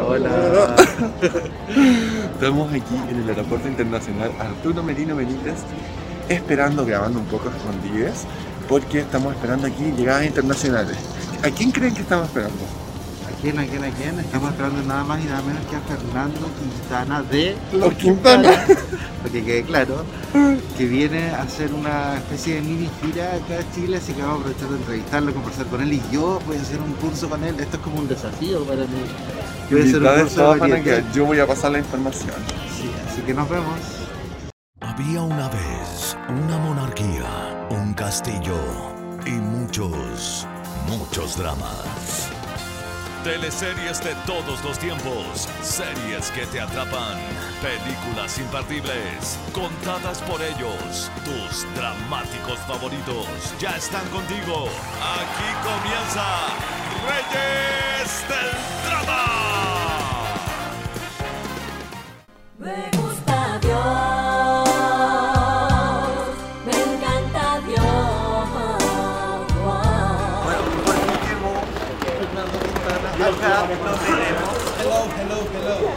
Hola. Estamos aquí en el Aeropuerto Internacional Arturo Merino Benítez, esperando, grabando un poco escondidas, porque estamos esperando aquí llegadas internacionales. ¿A quién creen que estamos esperando? ¿A quién, a quién, a quién? Estamos esperando nada más y nada menos que a Fernando Quintana de Los Quintana. Para que quede claro, que viene a hacer una especie de mini gira acá a Chile, así que vamos a aprovechar de entrevistarlo, conversar con él y yo voy a hacer un curso con él. Esto es como un desafío para mí. Voy a hacer un curso quedar. Yo voy a pasar la información. Sí, así que nos vemos. Había una vez una monarquía, un castillo y muchos, muchos dramas. Teleseries de todos los tiempos, series que te atrapan, películas imperdibles, contadas por ellos, tus dramáticos favoritos ya están contigo. Aquí comienza Reyes del Drama.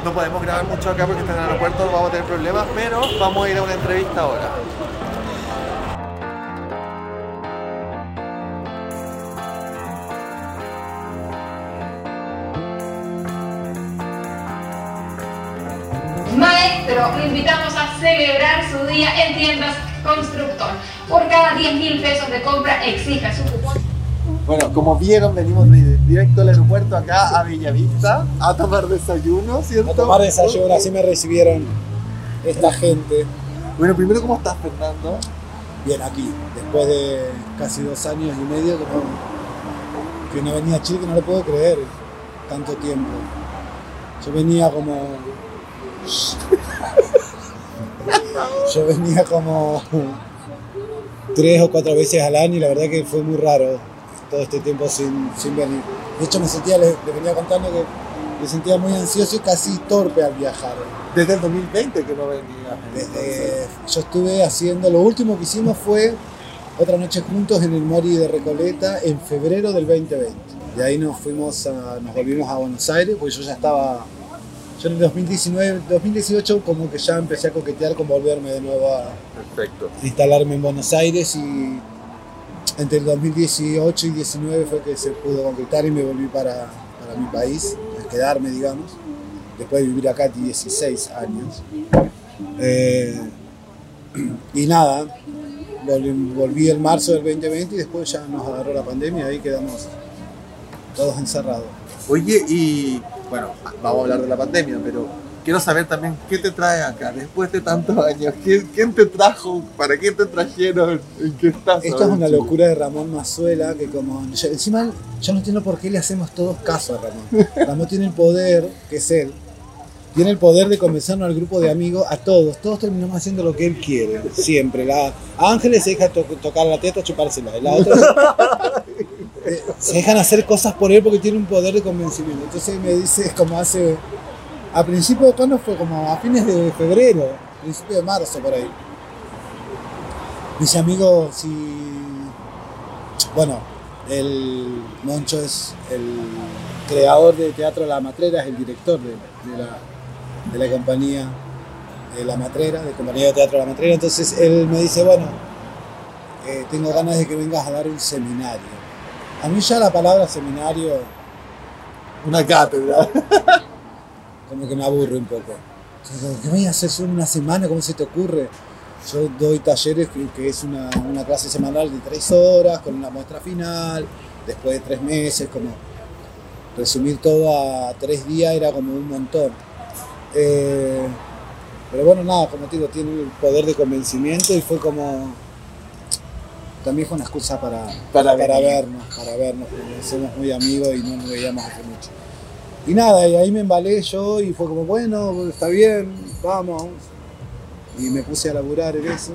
No podemos grabar mucho acá porque está en el aeropuerto, vamos a tener problemas, pero vamos a ir a una entrevista ahora. Maestro, lo invitamos a celebrar su día en tiendas Constructor. Por cada 10 mil pesos de compra, exija su. Bueno, como vieron, venimos de- directo al aeropuerto acá a Bellavista a tomar desayuno, ¿cierto? a tomar desayuno, así me recibieron esta gente. Bueno, primero, ¿cómo estás, Fernando? Bien, aquí, después de casi dos años y medio que no, que no venía a Chile, que no lo puedo creer, tanto tiempo. Yo venía como... Yo venía como tres o cuatro veces al año y la verdad que fue muy raro todo este tiempo sin, sin venir. De hecho, me sentía, les, les venía contando que me sentía muy ansioso y casi torpe al viajar. Desde el 2020 que no venías. Desde, yo estuve haciendo, lo último que hicimos fue otra noche juntos en el Mori de Recoleta en febrero del 2020. De ahí nos fuimos, a- nos volvimos a Buenos Aires, porque yo ya estaba, yo en el 2019, 2018 como que ya empecé a coquetear con volverme de nuevo a Perfecto. instalarme en Buenos Aires y entre el 2018 y 2019 fue que se pudo concretar y me volví para, para mi país, a quedarme digamos, después de vivir acá 16 años. Eh, y nada, volví, volví el marzo del 2020 y después ya nos agarró la pandemia y ahí quedamos todos encerrados. Oye, y bueno, vamos a hablar de la pandemia, pero quiero saber también qué te trae acá después de tantos años. ¿Quién, quién te trajo? ¿Para qué te trajeron? ¿En qué estás? Esto es una locura de Ramón Mazuela que como yo- encima yo no entiendo por qué le hacemos todos caso a Ramón. Ramón tiene el poder, que es él, tiene el poder de convencernos al grupo de amigos, a todos. Todos terminamos haciendo lo que él quiere, siempre. La, a Ángeles se deja to- tocar la teta, chupársela. La otra eh, se dejan hacer cosas por él porque tiene un poder de convencimiento. Entonces me dice, como hace, a principio de cuando fue como a fines de febrero, principio de marzo por ahí. Mis amigos, si. Bueno, el Moncho es el creador de Teatro La Matrera, es el director de, de la, de la compañía de La Matrera, de compañía de Teatro La Matrera. Entonces él me dice: Bueno, eh, tengo ganas de que vengas a dar un seminario. A mí ya la palabra seminario Una cátedra. como que me aburre un poco. Entonces, ¿Qué voy a hacer solo una semana? ¿Cómo se te ocurre? Yo doy talleres que, que es una, una clase semanal de tres horas con una muestra final, después de tres meses, como resumir todo a tres días era como un montón. Eh, pero bueno, nada, como te digo, tiene el poder de convencimiento y fue como... También fue una excusa para, Para para, vernos, para vernos, porque somos muy amigos y no nos veíamos hace mucho. Y nada, y ahí me embalé yo y fue como, bueno, está bien, vamos. Y me puse a laburar en eso.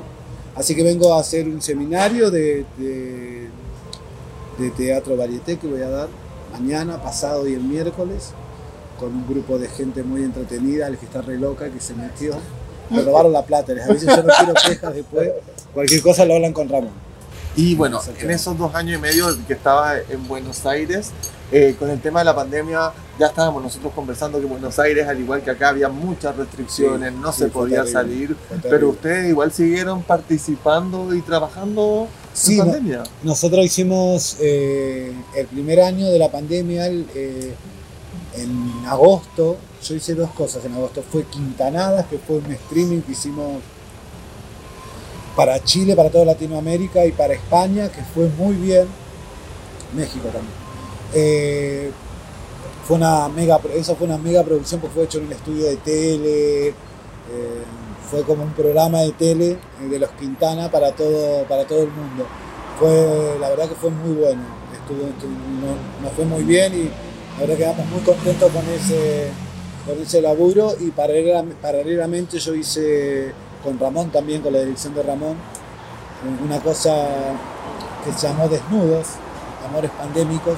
Así que vengo a hacer un seminario de, de, de teatro varieté que voy a dar mañana, pasado y el miércoles, con un grupo de gente muy entretenida, el que está re loca, que se metió. Me robaron la plata, les aviso, yo no quiero quejas después. Cualquier cosa lo hablan con Ramón. Y bueno, en esos dos años y medio que estaba en Buenos Aires, eh, con el tema de la pandemia, ya estábamos nosotros conversando que en Buenos Aires, al igual que acá, había muchas restricciones, Sí, no sí, se podía terrible, salir, pero ustedes igual siguieron participando y trabajando Sí, en no- pandemia. Nosotros hicimos eh, el primer año de la pandemia el, eh, en agosto. Yo hice dos cosas en agosto. Fue Quintanadas, que fue un streaming que hicimos para Chile, para toda Latinoamérica y para España, que fue muy bien. México también. Eh, fue una mega, eso fue una mega producción porque fue hecho en un estudio de tele. eh, fue como un programa de tele eh, de los Quintana para todo, para todo el mundo. Fue, la verdad que fue muy bueno. Estuvo, nos, fue muy bien y la verdad quedamos muy contentos con ese, con ese laburo y paralela- paralelamente yo hice con Ramón también, con la dirección de Ramón, una cosa que se llamó Desnudos, Amores Pandémicos.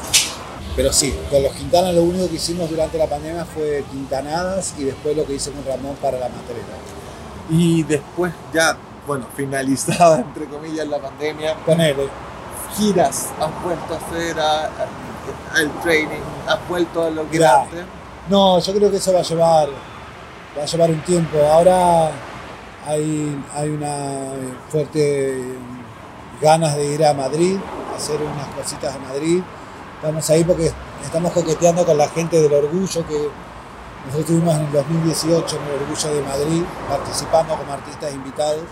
Pero sí, con los Quintana lo único que hicimos durante la pandemia fue Quintanadas y después lo que hice con Ramón para la matrera. Y después ya, bueno, finalizada entre comillas la pandemia, Ponele, giras, has vuelto a hacer a- a- el training, has vuelto a lo que antes. No, yo creo que eso va a llevar, va a llevar un tiempo. Ahora hay, hay una fuerte ganas de ir a Madrid, hacer unas cositas a Madrid. Estamos ahí porque estamos coqueteando con la gente del orgullo que nosotros estuvimos en el 2018 en el orgullo de Madrid participando como artistas invitados.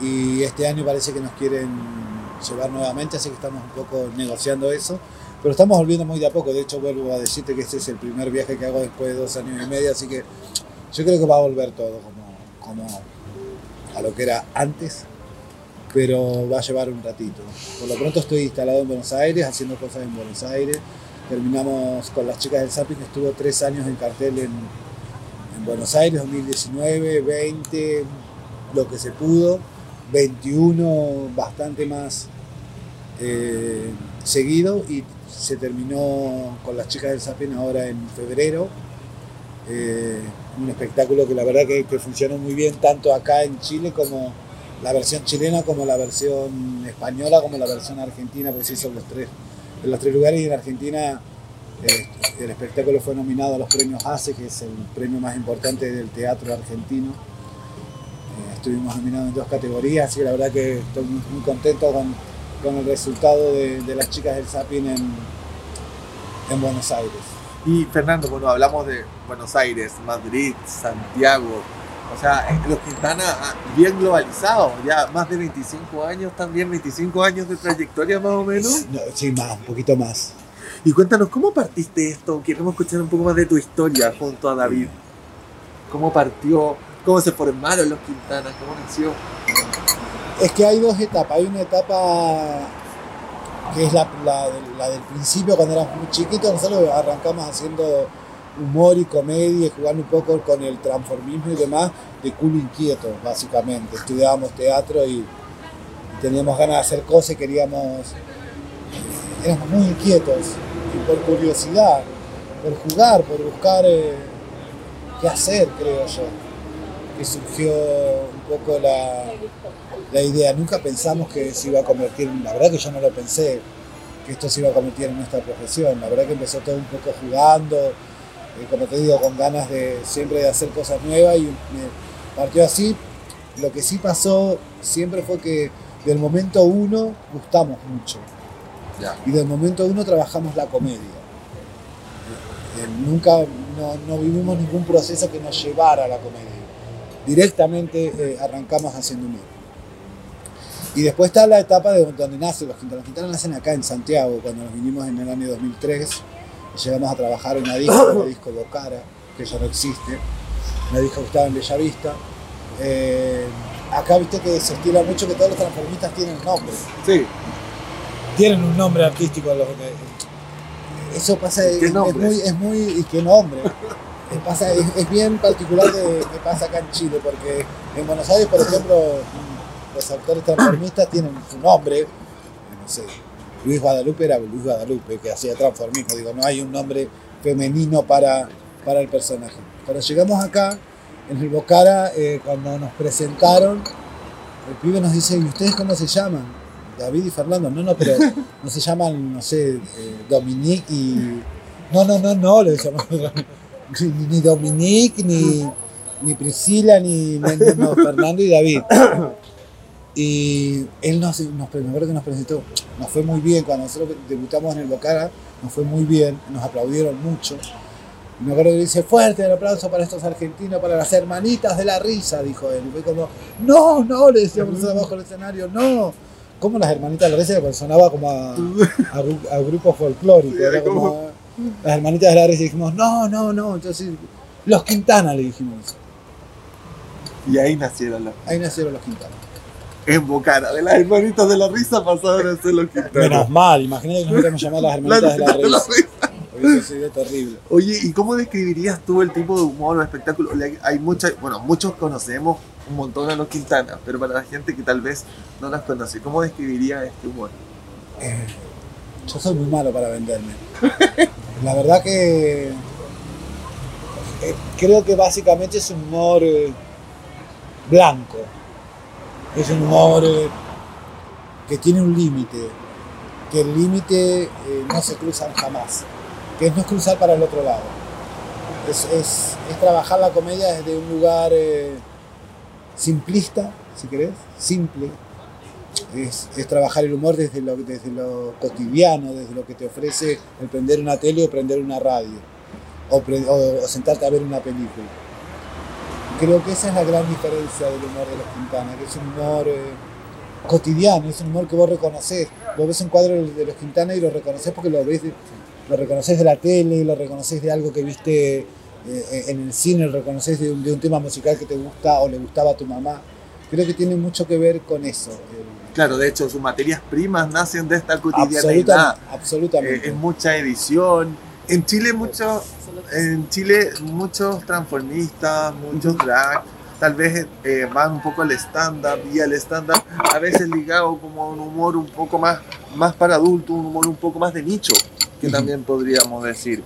Y este año parece que nos quieren llevar nuevamente, así que estamos un poco negociando eso. Pero estamos volviendo muy de a poco, de hecho vuelvo a decirte que este es el primer viaje que hago después de dos años y medio, así que yo creo que va a volver todo como, como a lo que era antes, pero va a llevar un ratito. Por lo pronto estoy instalado en Buenos Aires, haciendo cosas en Buenos Aires. Terminamos con las chicas del Zapping, estuvo tres años en cartel en, en Buenos Aires, 2019, 20, lo que se pudo, 21 bastante más eh, seguido y se terminó con las chicas del Zapping ahora en febrero. Eh, un espectáculo que la verdad que, que funcionó muy bien tanto acá en Chile como la versión chilena como la versión española como la versión argentina porque se hizo en los tres, en los tres lugares y en Argentina eh, el espectáculo fue nominado a los premios ACE que es el premio más importante del teatro argentino Eh, estuvimos nominados en dos categorías así que la verdad que estoy muy, muy contento con, con el resultado de, de las chicas del Sapin en, en Buenos Aires Y Fernando, bueno, hablamos de Buenos Aires, Madrid, Santiago. O sea, los Quintana bien globalizados, ya más de 25 años también, 25 años de trayectoria más o menos. No, sí, más, un poquito más. Y cuéntanos, ¿cómo partiste esto? Queremos escuchar un poco más de tu historia junto a David. ¿Cómo partió? ¿Cómo se formaron los Quintanas? ¿Cómo nació? Es que hay dos etapas. Hay una etapa que es la, la del- la del principio, cuando éramos muy chiquitos. Nosotros arrancamos haciendo humor y comedia, jugando un poco con el transformismo y demás, de culo inquieto, básicamente. Estudiábamos teatro y, teníamos ganas de hacer cosas queríamos. Éramos muy inquietos. Por curiosidad, por jugar, por buscar eh, qué hacer, creo yo. Que surgió un poco la, la idea. Nunca pensamos que se iba a convertir, la verdad que yo no lo pensé, que esto se iba a convertir en nuestra profesión. La verdad que empezó todo un poco jugando, eh, como te digo, con ganas de siempre de hacer cosas nuevas y me partió así. Lo que sí pasó siempre fue que del momento uno gustamos mucho. Y del momento uno trabajamos la comedia. Eh, nunca no, no vivimos ningún proceso que nos llevara a la comedia. Directamente eh, arrancamos haciendo humor. Y después está la etapa de donde nacen los Quintanas. Los nacen acá en Santiago, cuando nos vinimos en el año 2003. Y llegamos a trabajar en una disco, una disco Bocara, que ya no existe. Una disco que estaba en Bellavista. Eh, acá viste que se estila mucho que todos los transformistas tienen nombre. Sí, Tienen un nombre artístico. Los, eh, eso pasa, ¿Qué es, muy, es muy, y qué nombre. Pasa, es, es bien particular de- que pasa acá en Chile, porque en Buenos Aires, por ejemplo, los actores transformistas tienen su nombre, no sé, Luis Guadalupe era Luis Guadalupe, que hacía transformismo, digo, no hay un nombre femenino para, para el personaje. Cuando llegamos acá, en el Bocara, eh, cuando nos presentaron, el pibe nos dice, ¿y ustedes cómo se llaman? David y Fernando, no, no, pero no se llaman, no sé, eh, Dominique y. No, no, no, no, le llamamos. Ni, ni Dominique, ni, ni Priscila, ni, ni- ni- no, Fernando y David. Y él nos, nos, me acuerdo que nos presentó, nos fue muy bien, cuando nosotros debutamos en el Bocara, nos fue muy bien, nos aplaudieron mucho. Y me acuerdo que dice, fuerte el aplauso para estos argentinos, para las hermanitas de la risa, dijo él. Y fue como, no, no, le decíamos nosotros abajo del escenario, no. Como las hermanitas de la risa, sonaba como a, a, a grupo folclórico, Sí, era como- como las hermanitas de la risa, y dijimos, no, no, no. Entonces, los Quintana le dijimos. Y ahí nacieron los. Ahí nacieron los Quintana. En Bocara, de las hermanitas de la risa pasaron a ser los Quintana. Menos mal, imagínate que nos hubiéramos llamado las hermanitas de la risa. Hubiese sido terrible. Oye, ¿y cómo describirías tú el tipo de humor o espectáculo? Hay mucha, bueno, muchos conocemos un montón a los Quintana, pero para la gente que tal vez no las conoce, ¿cómo describiría este humor? Yo soy muy malo para venderme. La verdad que eh, creo que básicamente es un humor eh, blanco. Es un humor que tiene un límite. Que el límite eh, no se cruza jamás. Que no es cruzar para el otro lado. Es, es- es trabajar la comedia desde un lugar eh, simplista, si querés, simple, es, es trabajar el humor desde lo, desde lo cotidiano, desde lo que te ofrece el prender una tele o prender una radio, o, pre- o- o sentarte a ver una película. Creo que esa es la gran diferencia del humor de los Quintana, que es un humor eh, cotidiano, es un humor que vos reconoces. Vos ves un cuadro de los Quintana y lo reconoces porque lo ves, de- lo reconoces de la tele, lo reconoces de algo que viste eh, en el cine, lo reconoces de un, de un tema musical que te gusta o le gustaba a tu mamá. Creo que tiene mucho que ver con eso. el- Claro, de hecho, sus materias primas nacen de esta Absoluta- cotidianidad. absolutamente. Eh, es mucha edición. En Chile, mucho, en Chile muchos transformistas, muchos drag, tal vez eh, van un poco al stand-up y al stand-up a veces ligado como a un humor un poco más, más para adultos, un humor un poco más de nicho, que también podríamos decir.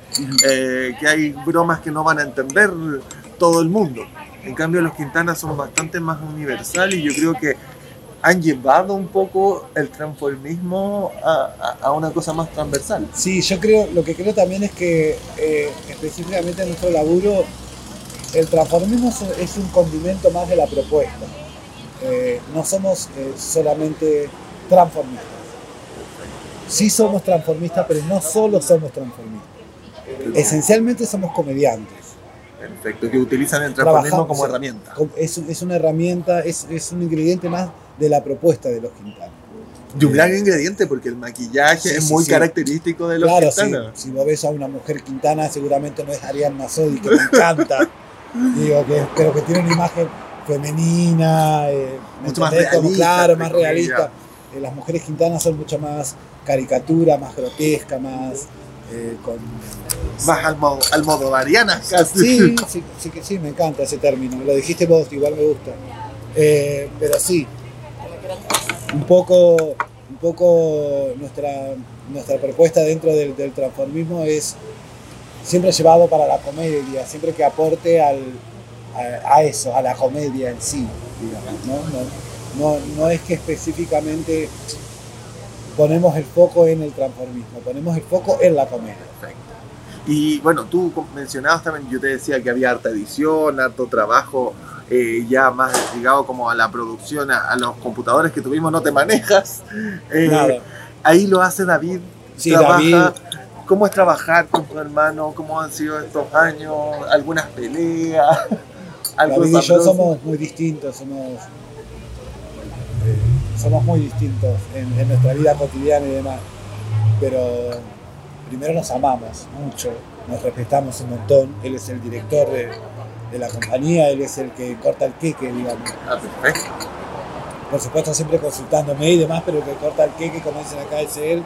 Eh, que hay bromas que no van a entender todo el mundo. En cambio, los Quintanas son bastante más universales y yo creo que han llevado un poco el transformismo a, a- a una cosa más transversal. Sí, yo creo, lo que creo también es que eh, específicamente en nuestro laburo, el transformismo es, un condimento más de la propuesta. Eh, no somos eh, solamente transformistas. Sí somos transformistas, pero no solo somos transformistas. Esencialmente somos comediantes. Perfecto, que utilizan el transformismo Trabajamos, como herramienta. Es, es una herramienta, es, es un ingrediente más de la propuesta de los Quintana. Y un gran ingrediente porque el maquillaje Sí, es sí, muy sí. característico de los Claro, sí, Quintana. si vos ves a una mujer Quintana, seguramente no es Ariadna Sodi, que me encanta. Digo, que, pero que tiene una imagen femenina, eh, ¿me Mucho más entendés? Como, realista, claro, más comillas. realista. Eh, las mujeres Quintanas son mucho más caricatura, más grotesca, más eh, con... Más almo, almodovarianas casi. Sí, sí, sí, sí, me encanta ese término. Lo dijiste vos, igual me gusta. Eh, pero sí, un poco, un poco nuestra, nuestra propuesta dentro del, del transformismo es siempre llevado para la comedia, siempre que aporte al, a, eso, a la comedia en sí, digamos, ¿no? No, no, no es que específicamente ponemos el foco en el transformismo, ponemos el foco en la comedia. Y bueno, tú mencionabas también, yo te decía que había harta edición, harto trabajo eh, ya más ligado como a la producción, a, a los computadores que tuvimos, no te manejas. Eh. Ahí lo hace David. Sí, trabaja. David. ¿Cómo es trabajar con tu hermano? ¿Cómo han sido estos años? ¿Algunas peleas? ¿Algo David y yo somos muy distintos, somos, eh, somos muy distintos en, en nuestra vida cotidiana y demás. Pero primero nos amamos mucho, nos respetamos un montón. Él es el director de, de la compañía, él es el que corta el queque, digamos. Ah, perfecto. Por supuesto, siempre consultándome y demás, pero el que corta el queque, como dicen acá, es él.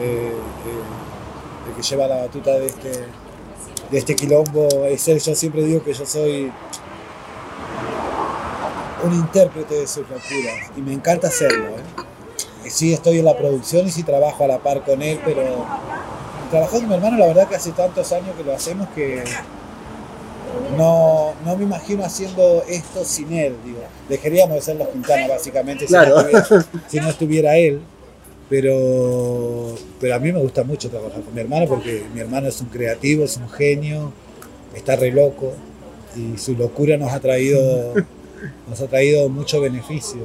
eh, eh, el que lleva la batuta de este, de este quilombo es él. Yo siempre digo que yo soy un intérprete de sus locuras y me encanta hacerlo. ¿eh? Sí estoy en la producción y sí trabajo a la par con él, pero trabajar con mi hermano la verdad que hace tantos años que lo hacemos que no, no me imagino haciendo esto sin él. Digo. Dejaríamos de ser los Quintana básicamente si, Claro. no estuviera, si no estuviera él. Pero, pero a mí me gusta mucho trabajar con mi hermano porque mi hermano es un creativo, es un genio, está re loco y su locura nos ha traído, nos ha traído mucho beneficio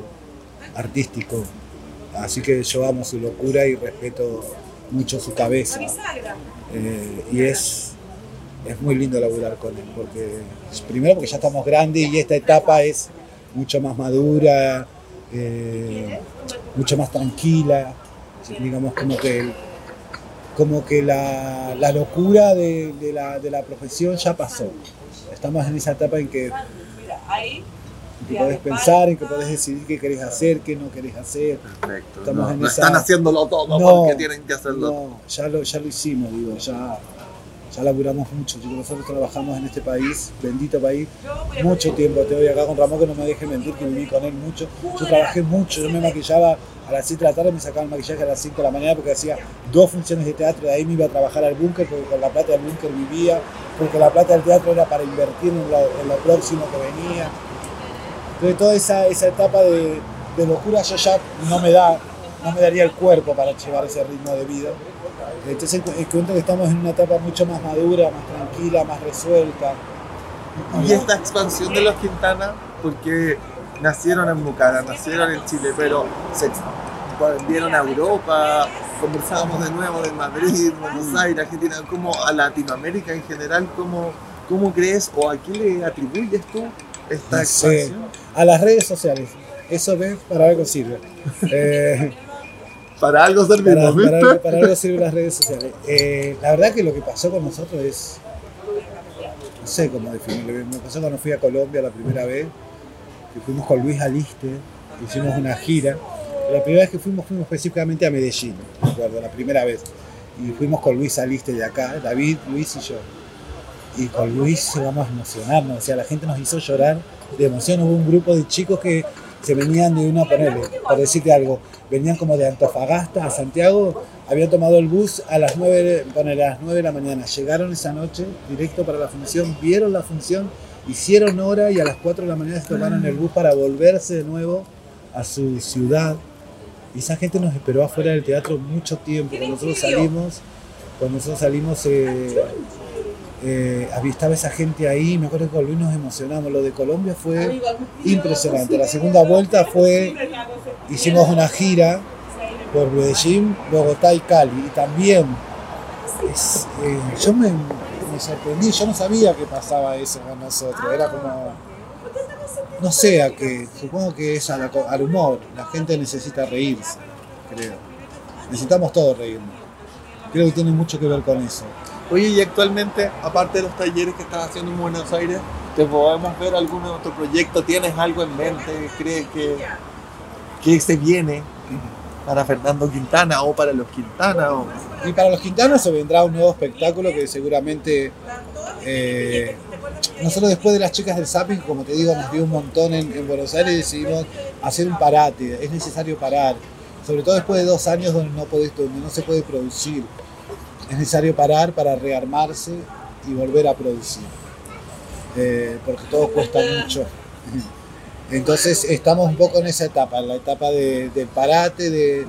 artístico. Así que yo amo su locura y respeto mucho su cabeza. Eh, y es, es muy lindo laburar con él, porque primero porque ya estamos grandes y esta etapa es mucho más madura, eh, mucho más tranquila, digamos como que, como que la, la locura de, de la, de la profesión ya pasó. Estamos en esa etapa en que, en que podés pensar, en que podés decidir qué querés hacer, qué no querés hacer. Perfecto. Estamos No, en no esa- están haciéndolo todo No, porque tienen que hacerlo. No, ya lo, ya lo hicimos, digo, ya, ya laburamos mucho, chicos. Nosotros trabajamos en este país, bendito país, mucho tiempo. Te voy acá con Ramón que no me deje mentir, que viví con él mucho. Yo trabajé mucho, yo me maquillaba a las 7 de la tarde, me sacaba el maquillaje a las 5 de la mañana porque hacía dos funciones de teatro, de ahí me iba a trabajar al búnker porque con la plata del búnker vivía, porque la plata del teatro era para invertir en lo, en próximo que venía. Entonces toda esa, esa etapa de, de locura yo ya no me da, no me daría el cuerpo para llevar ese ritmo de vida. Entonces cu- cuento que estamos en una etapa mucho más madura, más tranquila, más resuelta. Y esta expansión de los Quintana, porque nacieron en Bucara, nacieron en Chile, pero se volvieron a Europa, conversábamos de nuevo de Madrid, Buenos Aires, Argentina, como a Latinoamérica en general, ¿cómo, cómo crees o a qué le atribuyes tú esta expansión? A las redes sociales, eso ves para algo sirve. Eh, Para algo para, servimos, para algo, para algo sirven las redes sociales. Eh, la verdad que lo que pasó con nosotros es, no sé cómo definirlo. Me pasó cuando fui a Colombia la primera vez, que fuimos con Luis Aliste, hicimos una gira. La primera vez que fuimos, fuimos específicamente a Medellín, me acuerdo, la primera vez. Y fuimos con Luis Aliste de acá, David, Luis y yo. Y con Luis llegamos a emocionarnos, o sea, la gente nos hizo llorar de emoción. Hubo un grupo de chicos que se venían de una, ponele, por decirte algo, venían como de Antofagasta a Santiago, habían tomado el bus a las 9, de- ponele, a las 9 de la mañana, llegaron esa noche directo para la función, vieron la función, hicieron hora y a las 4 de la mañana se tomaron el bus para volverse de nuevo a su ciudad. Y esa gente nos esperó afuera del teatro mucho tiempo. Cuando nosotros salimos, cuando nosotros salimos, eh, eh, estaba esa gente ahí. Me acuerdo que con Luis nos emocionamos. Lo de Colombia fue impresionante. La segunda vuelta fue, hicimos una gira por Medellín, Bogotá y Cali. Y también, es, eh, yo me, me sorprendí, yo no sabía que pasaba eso con nosotros. Era como, no sé, a que, supongo que es la al humor. La gente necesita reírse, creo. Necesitamos todos reírnos. Creo que tiene mucho que ver con eso. Oye, y actualmente, aparte de los talleres que estás haciendo en Buenos Aires, ¿te podemos ver algún otro proyecto? ¿Tienes algo en mente? ¿Crees que, que se viene para Fernando Quintana o para los Quintana? O... Y para los quintanos se vendrá un nuevo espectáculo que seguramente eh, nosotros después de las chicas del Zapping, como te digo, nos dio un montón en, en Buenos Aires y decidimos hacer un parate. Es necesario parar, sobre todo después de dos años donde no, podés- donde no se puede producir. Es necesario parar para rearmarse y volver a producir. Eh, porque todo cuesta mucho. Entonces estamos un poco en esa etapa, en la etapa de, del parate, de,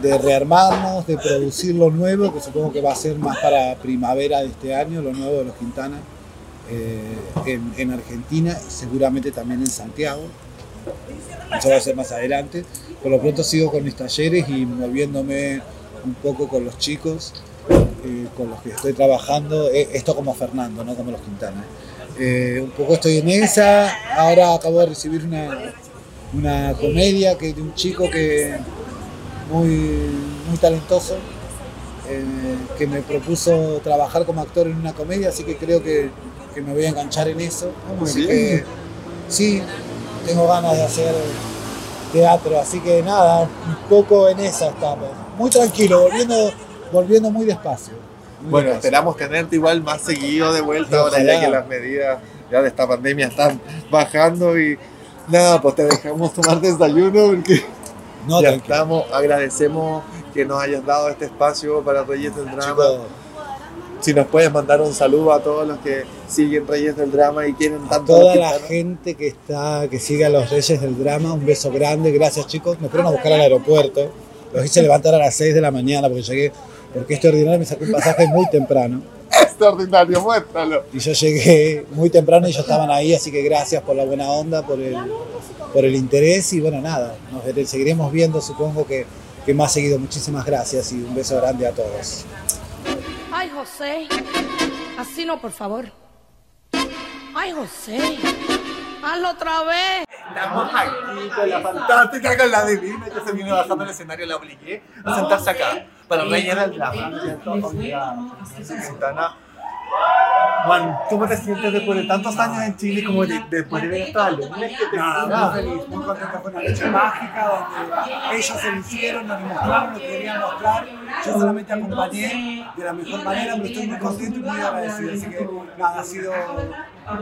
de rearmarnos, de producir lo nuevo, que supongo que va a ser más para primavera de este año, lo nuevo de los Quintana, eh, en, en Argentina seguramente también en Santiago. Eso va a ser más adelante. Por lo pronto sigo con mis talleres y moviéndome un poco con los chicos, eh, con los que estoy trabajando. Eh, esto como Fernando, no como los Quintana. Eh, un poco estoy en esa. Ahora acabo de recibir una, una comedia que de un chico que muy, muy talentoso, eh, que me propuso trabajar como actor en una comedia, así que creo que, que me voy a enganchar en eso. bien. que, sí, tengo ganas de hacer teatro, así que nada, un poco en esa estamos. Muy tranquilo, volviendo, volviendo muy despacio. muy Bueno, despacio. esperamos tenerte igual más seguido de vuelta ahora ya que las medidas ya de esta pandemia están bajando y nada, pues te dejamos tomar desayuno porque No, ya tranquilo. estamos, agradecemos que nos hayas dado este espacio para Reyes del Drama. Si nos puedes mandar un saludo a todos los que siguen Reyes del Drama y quieren a tanto toda la gente que está, que sigue a los Reyes del Drama, un beso grande, gracias chicos. Me fueron a buscar al aeropuerto. Los hice levantar a las 6 de la mañana porque llegué, porque este ordinario me sacó un pasaje muy temprano. Extraordinario, muéstralo. Y yo llegué muy temprano y ellos estaban ahí, así que gracias por la buena onda, por el, por el interés y bueno, nada, nos seguiremos viendo, supongo que, que más seguido. Muchísimas gracias y un beso grande a todos. Ay, José. Así no, por favor. Ay, José. Hazlo otra vez. Estamos aquí con la fantástica, con la divina que se viene bajando el escenario, la obligué a sentarse acá para rellenar. Oiga, Sultana, Juan, ¿cómo te sientes después de tantos años en Chile como de- después de ver estos alumnos que te Nada, muy feliz, muy contento con la noche mágica donde ellos se lo hicieron, nos mostraron lo que querían mostrar. Yo solamente acompañé de la mejor manera, pero estoy muy contento y muy agradecido. Así que nada, ha sido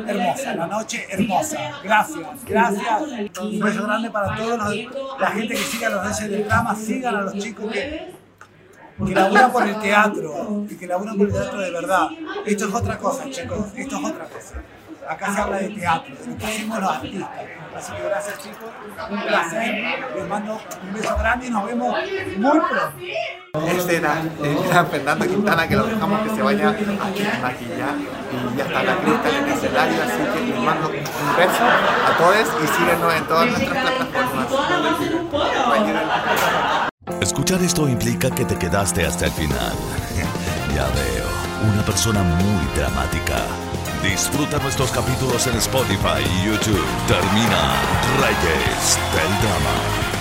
hermosa, la noche hermosa. Gracias, gracias. Un beso grande para todos los- la gente que siga los reyes del drama, sigan a los chicos que que laburan por el teatro y que laburan por el teatro de verdad. Esto es otra cosa, chicos, esto es otra cosa. Acá se habla de teatro, de lo que hacemos los artistas. Así que gracias, chicos, un placer. Les mando un beso grande y nos vemos muy pronto. Este era el gran Fernando Quintana que lo dejamos que se vaya a maquillar y ya está la cresta en el escenario, así que les mando un beso a todos y síguenos en todas nuestras plataformas. Escuchar esto implica que te quedaste hasta el final. Ya veo, una persona muy dramática. Disfruta nuestros capítulos en Spotify y YouTube. Termina Reyes del Drama.